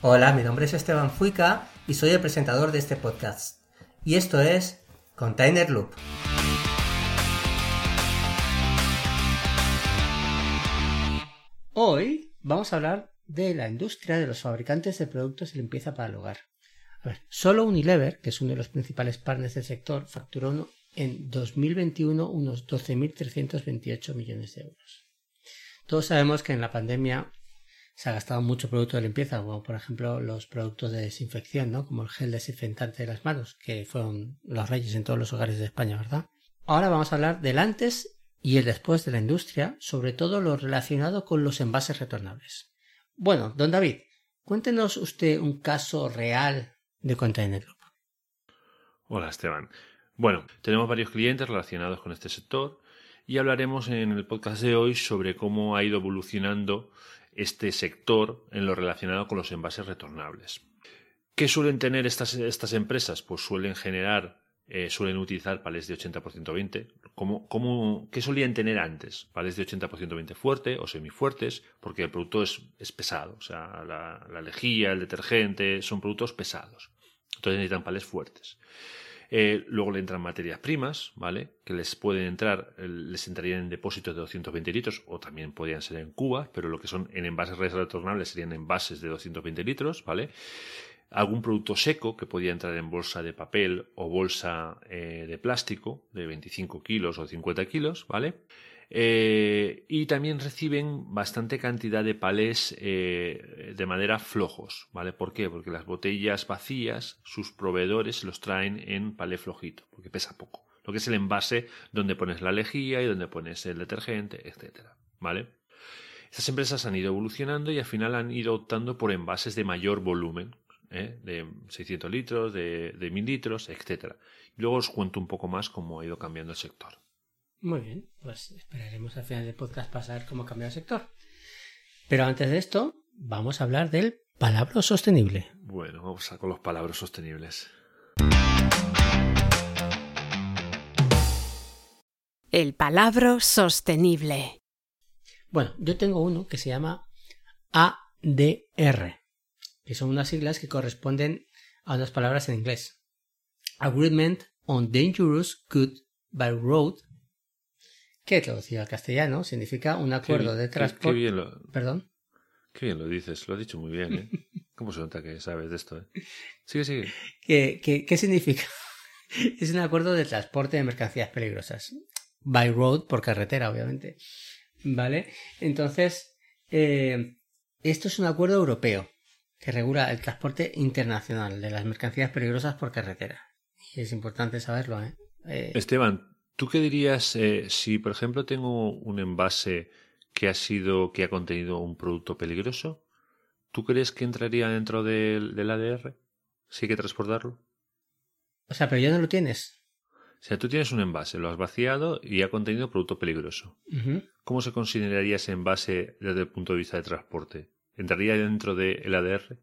Hola, mi nombre es Esteban Fuica y soy el presentador de este podcast. Y esto es Container Loop. Hoy vamos a hablar de la industria de los fabricantes de productos de limpieza para el hogar. A ver, solo Unilever, que es uno de los principales partners del sector, facturó en 2021 unos 12.328 millones de euros. Todos sabemos que en la pandemia se ha gastado mucho producto de limpieza, como por ejemplo los productos de desinfección, ¿no? Como el gel desinfectante de las manos, que fueron los reyes en todos los hogares de España, ¿verdad? Ahora vamos a hablar del antes y el después de la industria, sobre todo lo relacionado con los envases retornables. Bueno, don David, cuéntenos usted un caso real de Container Loop. Hola, Esteban. Bueno, tenemos varios clientes relacionados con este sector y hablaremos en el podcast de hoy sobre cómo ha ido evolucionando este sector en lo relacionado con los envases retornables. ¿Qué suelen tener estas, estas empresas? Pues suelen generar, eh, suelen utilizar palés de 80% 20. ¿Cómo, qué solían tener antes? Palés de 80% 20 fuerte o semifuertes, porque el producto es, es pesado. O sea, la, la lejía, el detergente, son productos pesados. Entonces necesitan palés fuertes. Eh, luego le entran materias primas, ¿vale? Que les pueden entrar, les entrarían en depósitos de 220 litros o también podrían ser en cubas, pero lo que son en envases retornables serían envases de 220 litros, ¿vale? Algún producto seco que podía entrar en bolsa de papel o bolsa eh, de plástico de 25 kilos o 50 kilos, ¿vale? Eh, y también reciben bastante cantidad de palés eh, de madera flojos, ¿vale? ¿Por qué? Porque las botellas vacías, sus proveedores los traen en palé flojito, porque pesa poco. Lo que es el envase donde pones la lejía y donde pones el detergente, etcétera, ¿vale? Estas empresas han ido evolucionando y al final han ido optando por envases de mayor volumen, ¿eh? de 600 litros, de, de 1000 litros, etcétera. Luego os cuento un poco más cómo ha ido cambiando el sector. Muy bien, pues esperaremos al final del podcast para saber cómo cambia el sector. Pero antes de esto, vamos a hablar del palabra sostenible. Bueno, vamos a con los palabras sostenibles. El palabra sostenible. Bueno, yo tengo uno que se llama ADR, que son unas siglas que corresponden a unas palabras en inglés. Agreement on Dangerous Good by Road que traducido al castellano significa un acuerdo de transporte. Qué, bien lo... Perdón. Qué bien lo dices, lo has dicho muy bien, ¿eh? ¿Cómo se nota que sabes de esto? Eh? Sigue, sigue. ¿Qué, qué, qué significa? es un acuerdo de transporte de mercancías peligrosas. By road, por carretera, obviamente. ¿Vale? Entonces, eh, esto es un acuerdo europeo que regula el transporte internacional de las mercancías peligrosas por carretera. Y es importante saberlo, ¿eh? eh Esteban, ¿Tú qué dirías eh, si, por ejemplo, tengo un envase que ha sido, que ha contenido un producto peligroso? ¿Tú crees que entraría dentro del, ADR? ¿Sí hay que transportarlo? O sea, pero ya no lo tienes. O sea, tú tienes un envase, lo has vaciado y ha contenido producto peligroso. ¿Cómo se consideraría ese envase desde el punto de vista de transporte? ¿Entraría dentro del ADR?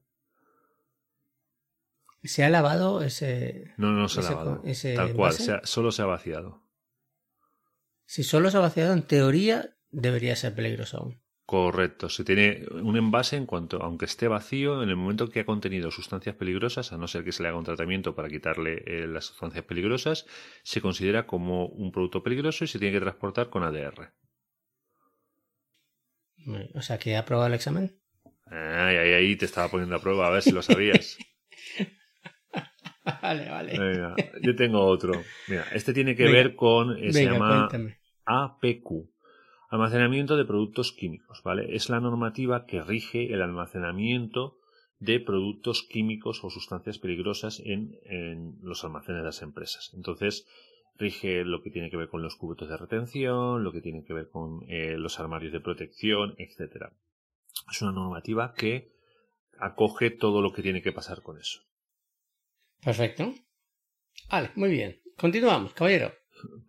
¿Se ha lavado ese.? No, no se ha lavado. Tal cual, solo se ha vaciado. Si solo se ha vaciado, en teoría debería ser peligroso aún. Correcto. Se tiene un envase en cuanto, aunque esté vacío, en el momento que ha contenido sustancias peligrosas, a no ser que se le haga un tratamiento para quitarle eh, las sustancias peligrosas, se considera como un producto peligroso y se tiene que transportar con ADR. O sea, que ha aprobado el examen. Ay, ahí, ahí te estaba poniendo a prueba a ver si lo sabías. vale, vale. Venga, yo tengo otro. Mira, este tiene que ver con. eh, se llama cuéntame. APQ. Almacenamiento de productos químicos, ¿vale? Es la normativa que rige el almacenamiento de productos químicos o sustancias peligrosas en, en los almacenes de las empresas. Entonces, rige lo que tiene que ver con los cubiertos de retención, lo que tiene que ver con eh, los armarios de protección, etcétera. Es una normativa que acoge todo lo que tiene que pasar con eso. Perfecto. Vale, muy bien. Continuamos, caballero.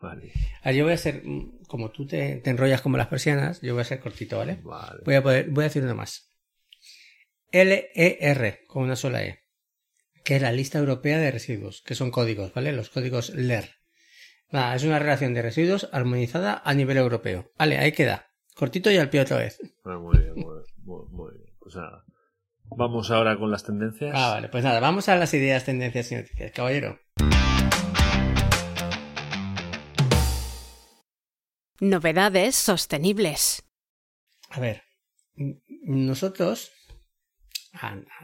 Vale, Ah, yo voy a hacer, mm, como tú te, te enrollas como las persianas, yo voy a ser cortito, ¿vale? vale. Voy a, poder, voy a decir uno más. LER, con una sola E, que es la lista europea de residuos, que son códigos, ¿vale? Los códigos LER. Nada, es una relación de residuos armonizada a nivel europeo. Vale, ahí queda. Cortito y al pie otra vez. Ah, muy bien, muy, muy- muy bien. Pues nada. Vamos ahora con las tendencias. Ah, vale, pues nada, vamos a las ideas, tendencias y noticias. Caballero. Novedades sostenibles. A ver, nosotros,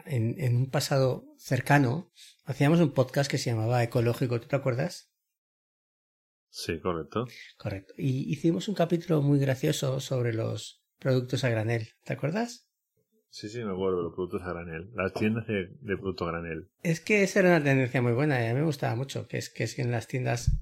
en, en un pasado cercano, hacíamos un podcast que se llamaba Ecológico, ¿tú te acuerdas? Sí, correcto. Correcto. Y hicimos un capítulo muy gracioso sobre los productos a granel, ¿te acuerdas? Sí, sí, me acuerdo los productos a granel. Las tiendas de, de producto a granel. Es que esa era una tendencia muy buena y a mí me gustaba mucho, que es que es que en las tiendas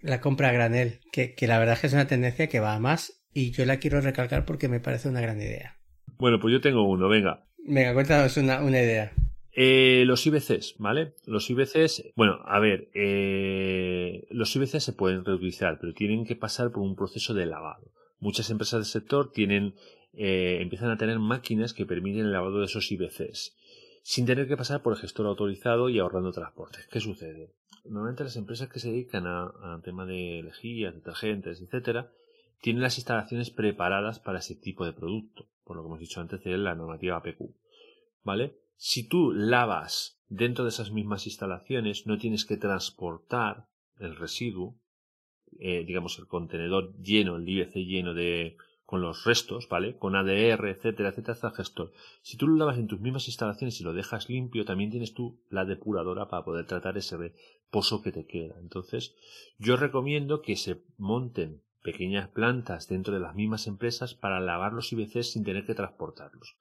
la compra a granel, que, que la verdad es que es una tendencia que va a más y yo la quiero recalcar porque me parece una gran idea. Bueno, pues yo tengo uno, venga. Venga, cuéntanos una, una idea. Eh, los IBCs, ¿vale? Los IBCs, bueno, a ver, eh, los IBCs se pueden reutilizar, pero tienen que pasar por un proceso de lavado. Muchas empresas del sector tienen, eh, empiezan a tener máquinas que permiten el lavado de esos IBCs, sin tener que pasar por el gestor autorizado y ahorrando transportes. ¿Qué sucede? Normalmente las empresas que se dedican a, a tema de lejías, detergentes, etcétera, tienen las instalaciones preparadas para ese tipo de producto, por lo que hemos dicho antes de la normativa APQ. ¿Vale? Si tú lavas dentro de esas mismas instalaciones, no tienes que transportar el residuo, eh, digamos el contenedor lleno, el IBC lleno de con los restos, ¿vale? Con ADR, etcétera, etcétera, hasta gestor. Si tú lo lavas en tus mismas instalaciones y lo dejas limpio, también tienes tú la depuradora para poder tratar ese pozo que te queda. Entonces, yo recomiendo que se monten pequeñas plantas dentro de las mismas empresas para lavar los IBCs sin tener que transportarlos.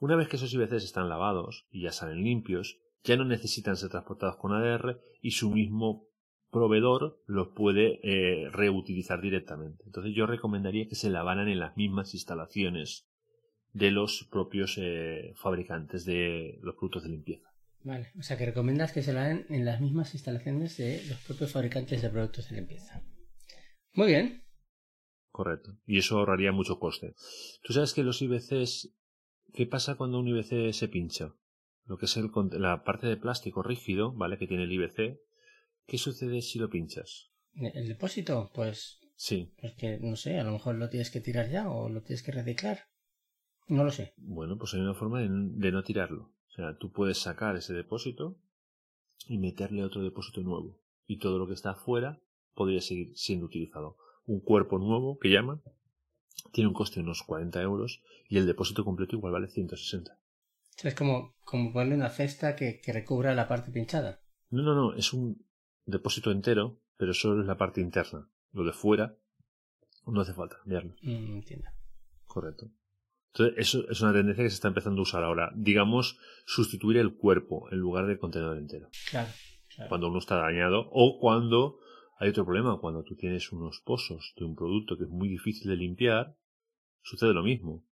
Una vez que esos IBCs están lavados y ya salen limpios, ya no necesitan ser transportados con ADR y su mismo proveedor los puede eh, reutilizar directamente. Entonces yo recomendaría que se lavaran en las mismas instalaciones de los propios eh, fabricantes de los productos de limpieza. Vale, o sea que recomiendas que se la den en las mismas instalaciones de los propios fabricantes de productos de limpieza. Muy bien. Correcto. Y eso ahorraría mucho coste. Tú sabes que los IBCs, ¿qué pasa cuando un IBC se pincha? Lo que es el, la parte de plástico rígido, ¿vale? Que tiene el IBC. ¿Qué sucede si lo pinchas? ¿El depósito? Pues. Sí. Pues que no sé, a lo mejor lo tienes que tirar ya o lo tienes que reciclar. No lo sé. Bueno, pues hay una forma de, de no tirarlo. O sea, tú puedes sacar ese depósito y meterle otro depósito nuevo. Y todo lo que está afuera podría seguir siendo utilizado. Un cuerpo nuevo, que llaman, tiene un coste de unos 40 euros y el depósito completo igual vale 160. Es como, como ponerle una cesta que, que recubra la parte pinchada. No, no, no, es un depósito entero, pero solo es la parte interna. Lo de fuera no hace falta cambiarlo. Mm, entiendo. Correcto. Entonces, eso es una tendencia que se está empezando a usar ahora. Digamos, sustituir el cuerpo en lugar del contenedor entero. Claro, claro. Cuando uno está dañado o cuando hay otro problema. Cuando tú tienes unos pozos de un producto que es muy difícil de limpiar, sucede lo mismo.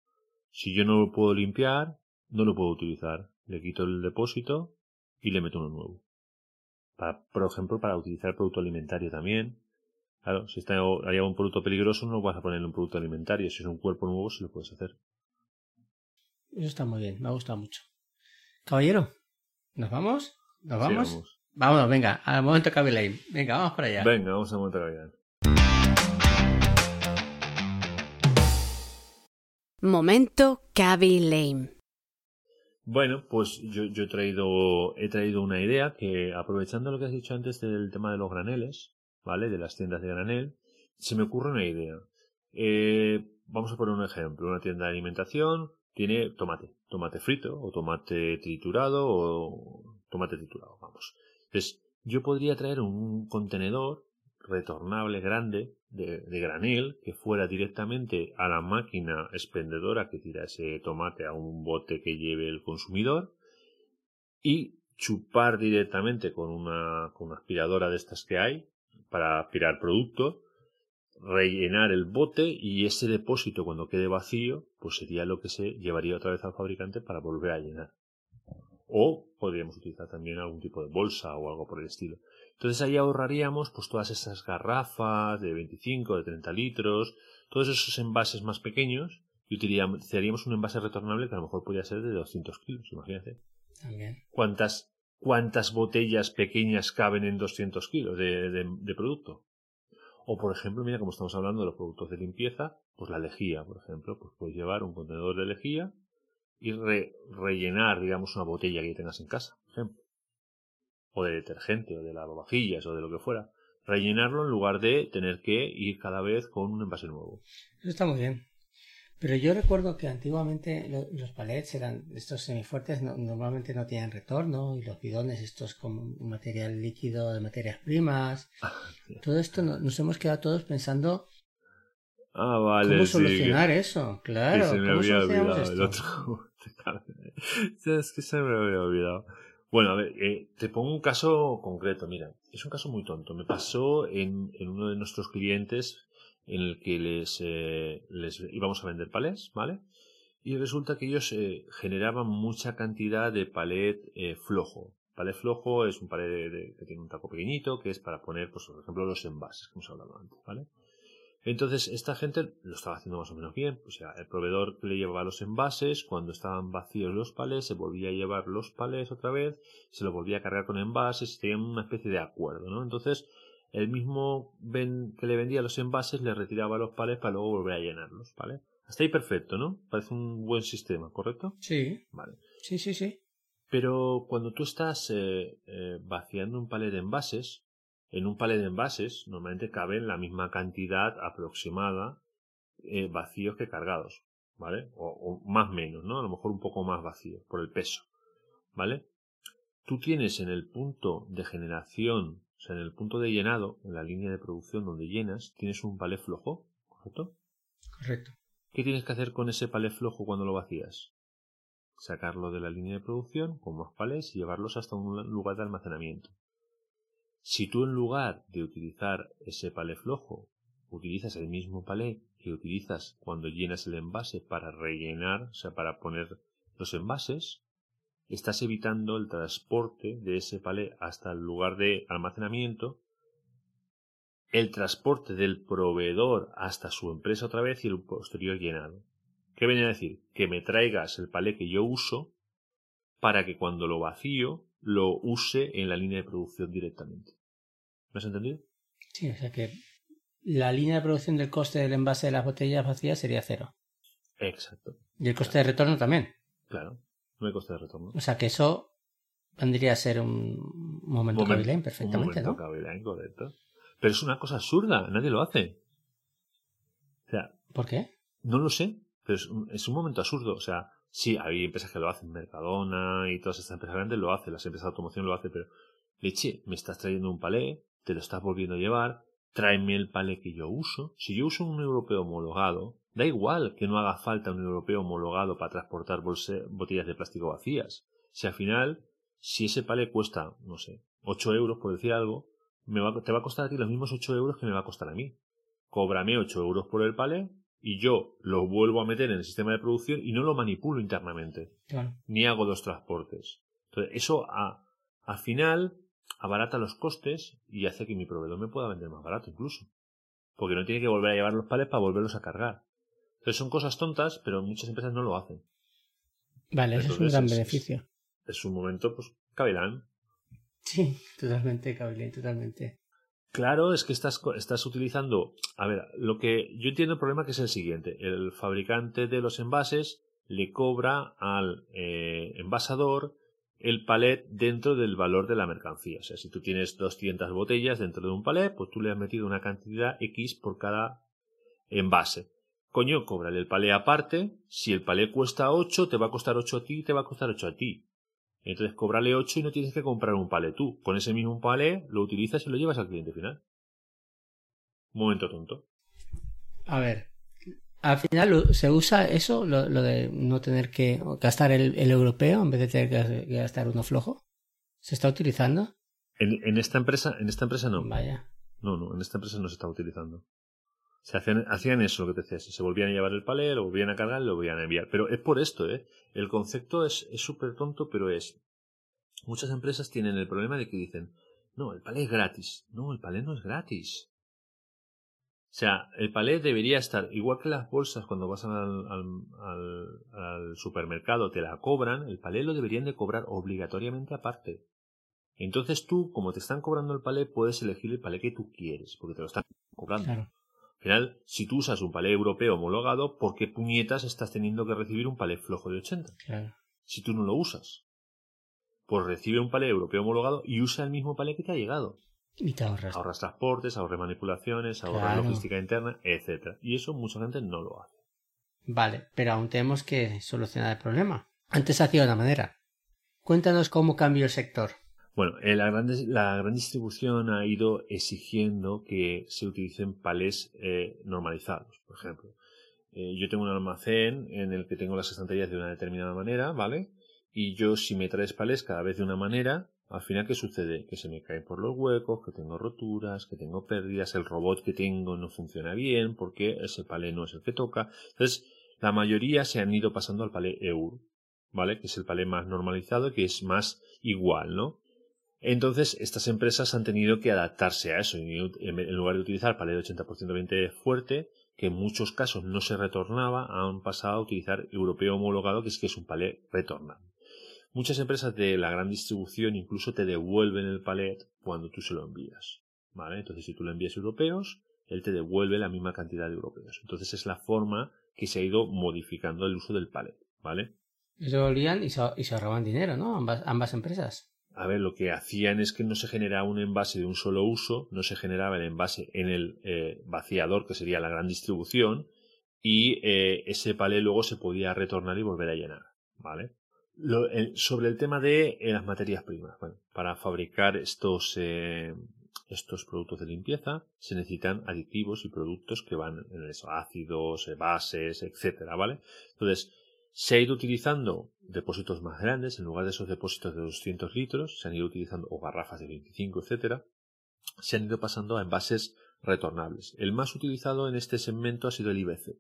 Si yo no lo puedo limpiar, no lo puedo utilizar. Le quito el depósito y le meto uno nuevo. Para, por ejemplo, para utilizar producto alimentario también. Claro, si está hay un producto peligroso, no vas a ponerle un producto alimentario. Si es un cuerpo nuevo, sí lo puedes hacer. Eso está muy bien, me ha gustado mucho. Caballero, ¿nos vamos? ¿Nos vamos? Sí, vamos. Vámonos, venga, al momento Lane. Venga, vamos para allá. Venga, vamos a montar Cavidad. Momento Lame. Bueno, pues yo, yo he traído he traído una idea que aprovechando lo que has dicho antes del tema de los graneles, ¿vale? De las tiendas de granel, se me ocurre una idea. Eh, vamos a poner un ejemplo, una tienda de alimentación tiene tomate, tomate frito o tomate triturado o tomate triturado, vamos. Entonces, yo podría traer un contenedor retornable grande de, granel que fuera directamente a la máquina expendedora que tira ese tomate a un bote que lleve el consumidor y chupar directamente con una, con una aspiradora de estas que hay para aspirar producto, rellenar el bote y ese depósito cuando quede vacío pues sería lo que se llevaría otra vez al fabricante para volver a llenar. O podríamos utilizar también algún tipo de bolsa o algo por el estilo. Entonces ahí ahorraríamos pues todas esas garrafas de 25, de 30 litros, todos esos envases más pequeños y utilizaríamos un envase retornable que a lo mejor podría ser de 200 kilos, imagínate. También. ¿Cuántas, cuántas botellas pequeñas caben en 200 kilos de, de, producto? O, por ejemplo, mira, como estamos hablando de los productos de limpieza, pues la lejía, por ejemplo, pues puedes llevar un contenedor de lejía y rellenar, digamos, una botella que tengas en casa, por ejemplo o de detergente o de lavavajillas o de lo que fuera, rellenarlo en lugar de tener que ir cada vez con un envase nuevo. Eso está muy bien. Pero yo recuerdo que antiguamente los palets eran estos semifuertes, normalmente no tenían retorno y los bidones estos con material líquido de materias primas. Todo esto nos hemos quedado todos pensando ah, vale, cómo solucionar eso. Claro, se me había olvidado el otro. es que se me había olvidado. Bueno, a ver, eh, te pongo un caso concreto. Mira, es un caso muy tonto. Me pasó en, en uno de nuestros clientes en el que les, eh, les íbamos a vender palés, ¿vale? Y resulta que ellos eh, generaban mucha cantidad de palet eh, flojo. Palet flojo es un palet que tiene un taco pequeñito, que es para poner, pues, por ejemplo, los envases que hemos hablado antes, ¿vale? Entonces, esta gente lo estaba haciendo más o menos bien. O sea, el proveedor le llevaba los envases, cuando estaban vacíos los palés, se volvía a llevar los palés otra vez, se los volvía a cargar con envases, tenían una especie de acuerdo, ¿no? Entonces, el mismo que le vendía los envases le retiraba los palés para luego volver a llenarlos, ¿vale? Hasta ahí perfecto, ¿no? Parece un buen sistema, ¿correcto? Sí. Vale. Sí, sí, sí. Pero cuando tú estás eh, eh, vaciando un palé de envases, en un palé de envases normalmente caben la misma cantidad aproximada eh, vacíos que cargados, ¿vale? O, o más menos, ¿no? A lo mejor un poco más vacío por el peso, ¿vale? Tú tienes en el punto de generación, o sea, en el punto de llenado, en la línea de producción donde llenas, tienes un palé flojo, ¿correcto? Correcto. ¿Qué tienes que hacer con ese palé flojo cuando lo vacías? Sacarlo de la línea de producción con más palés y llevarlos hasta un lugar de almacenamiento. Si tú en lugar de utilizar ese palé flojo, utilizas el mismo palé que utilizas cuando llenas el envase para rellenar, o sea, para poner los envases, estás evitando el transporte de ese palé hasta el lugar de almacenamiento, el transporte del proveedor hasta su empresa otra vez y el posterior llenado. ¿Qué viene a decir? Que me traigas el palé que yo uso para que cuando lo vacío lo use en la línea de producción directamente. ¿Me has entendido? Sí, o sea que la línea de producción del coste del envase de las botellas vacías sería cero. Exacto. Y el coste de retorno también. Claro, no hay coste de retorno. O sea que eso vendría a ser un momento Moment, perfectamente, un momento ¿no? correcto. Pero es una cosa absurda, nadie lo hace. O sea, ¿Por qué? No lo sé, pero es un, es un momento absurdo. O sea, Sí, hay empresas que lo hacen, Mercadona y todas estas empresas grandes lo hacen, las empresas de automoción lo hacen, pero leche, me estás trayendo un palé, te lo estás volviendo a llevar, tráeme el palé que yo uso. Si yo uso un europeo homologado, da igual que no haga falta un europeo homologado para transportar botellas de plástico vacías. Si al final, si ese palé cuesta, no sé, 8 euros por decir algo, me va, te va a costar a ti los mismos 8 euros que me va a costar a mí. Cóbrame 8 euros por el palé y yo lo vuelvo a meter en el sistema de producción y no lo manipulo internamente. Ni hago dos transportes. Entonces, eso a, al final abarata los costes y hace que mi proveedor me pueda vender más barato incluso. Porque no tiene que volver a llevar los palets para volverlos a cargar. Entonces son cosas tontas, pero muchas empresas no lo hacen. Vale, eso es un gran beneficio. Es, un momento, pues, cavilán. Sí, totalmente, cavilán, totalmente. Claro, es que estás, estás utilizando. A ver, lo que yo entiendo el problema que es el siguiente: el fabricante de los envases le cobra al eh, envasador el palet dentro del valor de la mercancía. O sea, si tú tienes 200 botellas dentro de un palet, pues tú le has metido una cantidad X por cada envase. coño, cóbrale el palé aparte. Si el palé cuesta 8, te va a costar 8 a ti y te va a costar 8 a ti. Entonces, cóbrale 8 y no tienes que comprar un palé tú. Con ese mismo palé lo utilizas y lo llevas al cliente final. Momento tonto. A ver, al final se usa eso, lo, de no tener que gastar el, europeo en vez de tener que gastar uno flojo. ¿Se está utilizando? En, esta empresa, en esta empresa no. Vaya. No, no, en esta empresa no se está utilizando. Se hacían, hacían eso lo que te decía, se volvían a llevar el palé, lo volvían a cargar y lo volvían a enviar. Pero es por esto, ¿eh? El concepto es súper tonto, pero es. Muchas empresas tienen el problema de que dicen, no, el palé es gratis. No, el palé no es gratis. O sea, el palé debería estar, igual que las bolsas cuando vas al, al, supermercado te la cobran, el palé lo deberían de cobrar obligatoriamente aparte. Entonces tú, como te están cobrando el palé, puedes elegir el palé que tú quieres, porque te lo están cobrando. Al final, si tú usas un palé europeo homologado, ¿por qué puñetas estás teniendo que recibir un palé flojo de 80? Si tú no lo usas. Pues recibe un palé europeo homologado y usa el mismo palé que te ha llegado. Y te ahorras. Ahorras transportes, ahorras manipulaciones, ahorras logística interna, etcétera. Y eso mucha gente no lo hace. Vale, pero aún tenemos que solucionar el problema. Antes hacía de una manera. Cuéntanos cómo cambió el sector. Bueno, eh, la, gran, la gran distribución ha ido exigiendo que se utilicen palés eh, normalizados, por ejemplo. Eh, yo tengo un almacén en el que tengo las estanterías de una determinada manera, ¿vale? Y yo si me traes palés cada vez de una manera, al final, ¿qué sucede? Que se me caen por los huecos, que tengo roturas, que tengo pérdidas, el robot que tengo no funciona bien porque ese palé no es el que toca. Entonces, la mayoría se han ido pasando al palé euro, ¿vale? Que es el palé más normalizado, que es más igual, ¿no? Entonces, estas empresas han tenido que adaptarse a eso. En lugar de utilizar palé de 80% 20 fuerte, que en muchos casos no se retornaba, han pasado a utilizar europeo homologado, que es que es un palé retornable. Muchas empresas de la gran distribución incluso te devuelven el palet cuando tú se lo envías. ¿Vale? Entonces, si tú lo envías europeos, él te devuelve la misma cantidad de europeos. Entonces, es la forma que se ha ido modificando el uso del palet. ¿Vale? Y se volvían y se, ahorraban dinero, ¿no? Ambas, empresas. A ver, lo que hacían es que no se generaba un envase de un solo uso, no se generaba el envase en el eh, vaciador, que sería la gran distribución, y eh, ese palé luego se podía retornar y volver a llenar. ¿Vale? Sobre el tema de eh, las materias primas. Bueno, para fabricar estos, eh, estos productos de limpieza se necesitan aditivos y productos que van en eso, ácidos, eh, bases, etcétera, ¿vale? Entonces, se ha ido utilizando depósitos más grandes, en lugar de esos depósitos de 200 litros, se han ido utilizando, o garrafas de 25, etcétera, se han ido pasando a envases retornables. El más utilizado en este segmento ha sido el IBC.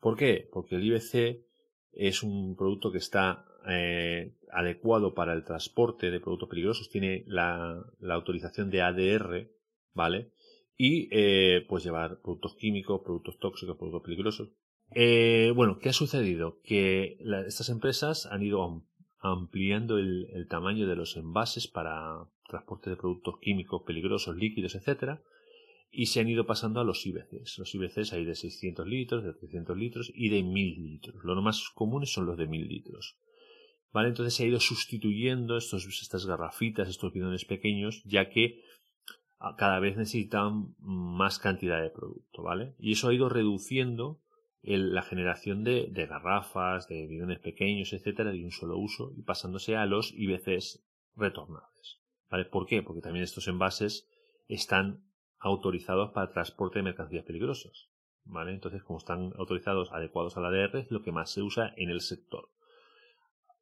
¿Por qué? Porque el IBC es un producto que está eh, adecuado para el transporte de productos peligrosos, tiene la, autorización de ADR, ¿vale? Y eh, pues llevar productos químicos, productos tóxicos, productos peligrosos. Eh, bueno, ¿qué ha sucedido? Que estas empresas han ido ampliando el, el, tamaño de los envases para transporte de productos químicos peligrosos, líquidos, etcétera, y se han ido pasando a los IBCs. Los IBCs hay de 600 litros, de 300 litros y de 1000 litros. Los más comunes son los de 1000 litros. ¿Vale? Entonces se ha ido sustituyendo estos, estas garrafitas, estos bidones pequeños, ya que ah, cada vez necesitan más cantidad de producto, ¿vale? Y eso ha ido reduciendo la generación de, de, garrafas, de bidones pequeños, etcétera, de un solo uso y pasándose a los IBCs retornables. ¿Vale? ¿Por qué? Porque también estos envases están autorizados para transporte de mercancías peligrosas. ¿Vale? Entonces, como están autorizados adecuados a la ADR, es lo que más se usa en el sector.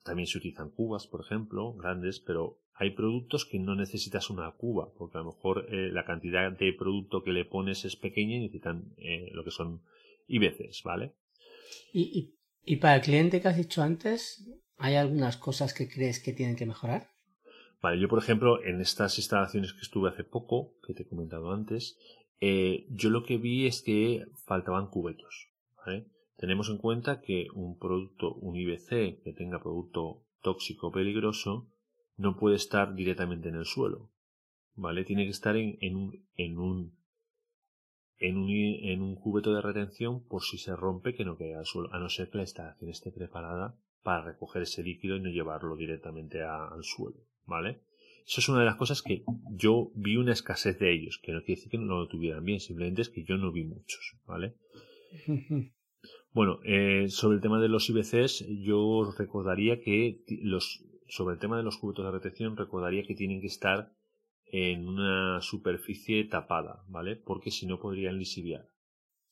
También se utilizan cubas, por ejemplo, grandes, pero hay productos que no necesitas una cuba, porque a lo mejor eh, la cantidad de producto que le pones es pequeña y necesitan eh, lo que son IBCs, ¿vale? ¿Y, y para el cliente que has dicho antes, ¿hay algunas cosas que crees que tienen que mejorar? Vale, yo por ejemplo, en estas instalaciones que estuve hace poco, que te he comentado antes, eh, yo lo que vi es que faltaban cubetos. ¿vale? Tenemos en cuenta que un producto, un IBC que tenga producto tóxico peligroso, no puede estar directamente en el suelo. ¿Vale? Tiene que estar en, en, un, en, un, en, un, en un cubeto de retención por si se rompe que no caiga al suelo, a no ser que la instalación esté preparada para recoger ese líquido y no llevarlo directamente al suelo. ¿vale? Eso es una de las cosas que yo vi una escasez de ellos, que no quiere decir que no lo tuvieran bien, simplemente es que yo no vi muchos, ¿vale? Bueno, eh, sobre el tema de los IBCs, yo recordaría que los, sobre el tema de los cubetos de retención, recordaría que tienen que estar en una superficie tapada, ¿vale? Porque si no podrían lisiviar,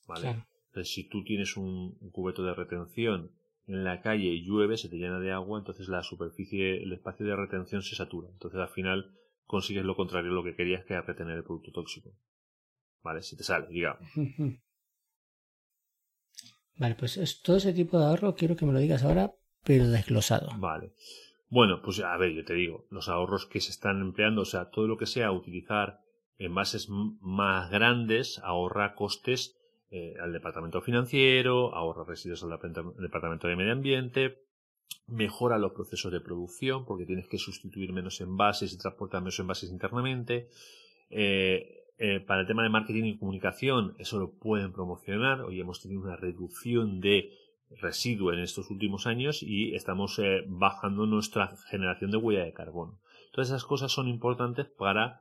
¿vale? Entonces, si tú tienes un, cubeto de retención en la calle y llueve, se te llena de agua, entonces la superficie, el espacio de retención se satura. Entonces, al final consigues lo contrario lo que querías, que era retener el producto tóxico. ¿Vale? Si te sale, digamos. Vale, pues todo ese tipo de ahorro quiero que me lo digas ahora, pero desglosado. Vale. Bueno, pues a ver, yo te digo, los ahorros que se están empleando, o sea, todo lo que sea utilizar envases más grandes ahorra costes eh, al departamento financiero, ahorra residuos al departamento de medio ambiente, mejora los procesos de producción porque tienes que sustituir menos envases y transportar menos envases internamente. Eh, eh, para el tema de marketing y comunicación, eso lo pueden promocionar. Hoy hemos tenido una reducción de residuo en estos últimos años y estamos eh, bajando nuestra generación de huella de carbono. Todas esas cosas son importantes para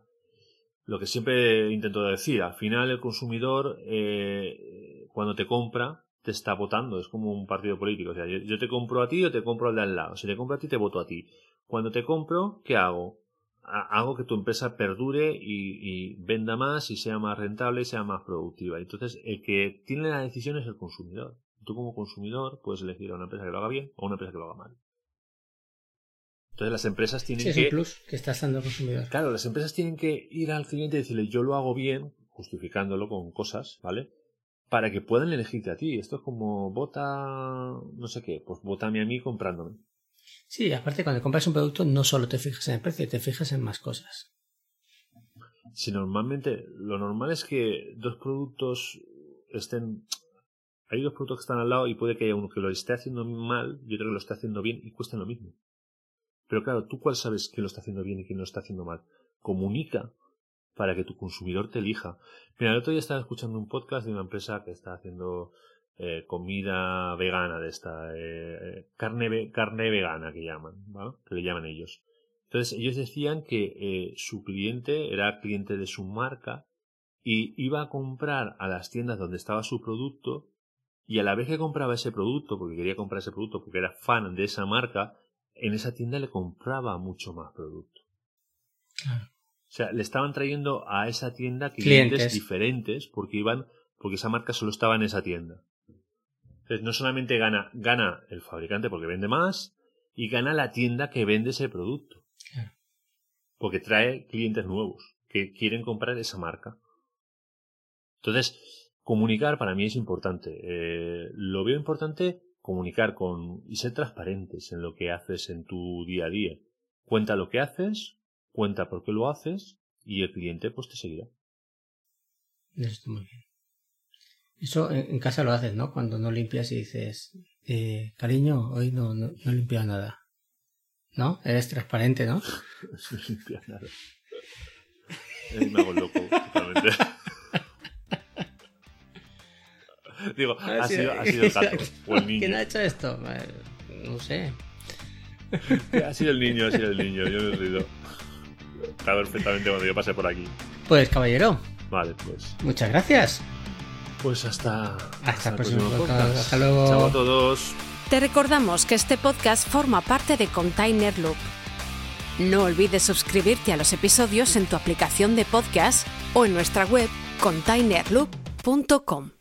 lo que siempre intento decir. Al final el consumidor eh, cuando te compra te está votando, es como un partido político. O sea, yo, te compro a ti o te compro al de al lado. Si te compro a ti, te voto a ti. Cuando te compro, ¿qué hago? Hago que tu empresa perdure y, y, venda más y sea más rentable y sea más productiva. Entonces, el que tiene la decisión es el consumidor. Tú como consumidor puedes elegir a una empresa que lo haga bien o a una empresa que lo haga mal. Entonces las empresas tienen sí, es que... Un plus que estás dando al consumidor. Claro, las empresas tienen que ir al cliente y decirle yo lo hago bien, justificándolo con cosas, ¿vale? Para que puedan elegirte a ti. Esto es como vota no sé qué, pues votame a mí comprándome. Sí, aparte cuando compras un producto no solo te fijas en el precio, te fijas en más cosas. Si normalmente, lo normal es que dos productos estén hay dos productos que están al lado y puede que haya uno que lo esté haciendo mal y otro que lo esté haciendo bien y cuesten lo mismo. Pero claro, ¿tú cuál sabes quién lo está haciendo bien y quién lo está haciendo mal? Comunica para que tu consumidor te elija. Mira, el otro día estaba escuchando un podcast de una empresa que está haciendo eh, comida vegana de esta, eh, eh, carne, carne vegana que llaman, ¿vale? Que le llaman ellos. Entonces ellos decían que su cliente era cliente de su marca y iba a comprar a las tiendas donde estaba su producto y a la vez que compraba ese producto, porque quería comprar ese producto, porque era fan de esa marca, en esa tienda le compraba mucho más producto. O sea, le estaban trayendo a esa tienda clientes, diferentes porque iban, porque esa marca solo estaba en esa tienda. Entonces, no solamente gana, gana el fabricante porque vende más, y gana la tienda que vende ese producto. Porque trae clientes nuevos que quieren comprar esa marca. Entonces, Comunicar para mí es importante. Eh, lo veo importante comunicar con y ser transparentes en lo que haces en tu día a día. Cuenta lo que haces, cuenta por qué lo haces y el cliente pues te seguirá. Eso muy bien. Eso en, casa lo haces, ¿no? Cuando no limpias y dices, eh, cariño, hoy no, no, no he limpiado nada. ¿No? Eres transparente, ¿no? no limpia nada. me hago loco, totalmente. Digo, ha, sido, ha sido el gato o el niño. ¿Quién ha hecho esto? No sé. Ha sido el niño, ha sido el niño. Yo me he reído. Está perfectamente cuando yo pasé por aquí. Pues, caballero. Vale, pues. Muchas gracias. Pues hasta. Hasta, el próximo podcast. Hasta luego. Chao a todos. Te recordamos que este podcast forma parte de Container Loop. No olvides suscribirte a los episodios en tu aplicación de podcast o en nuestra web containerloop.com.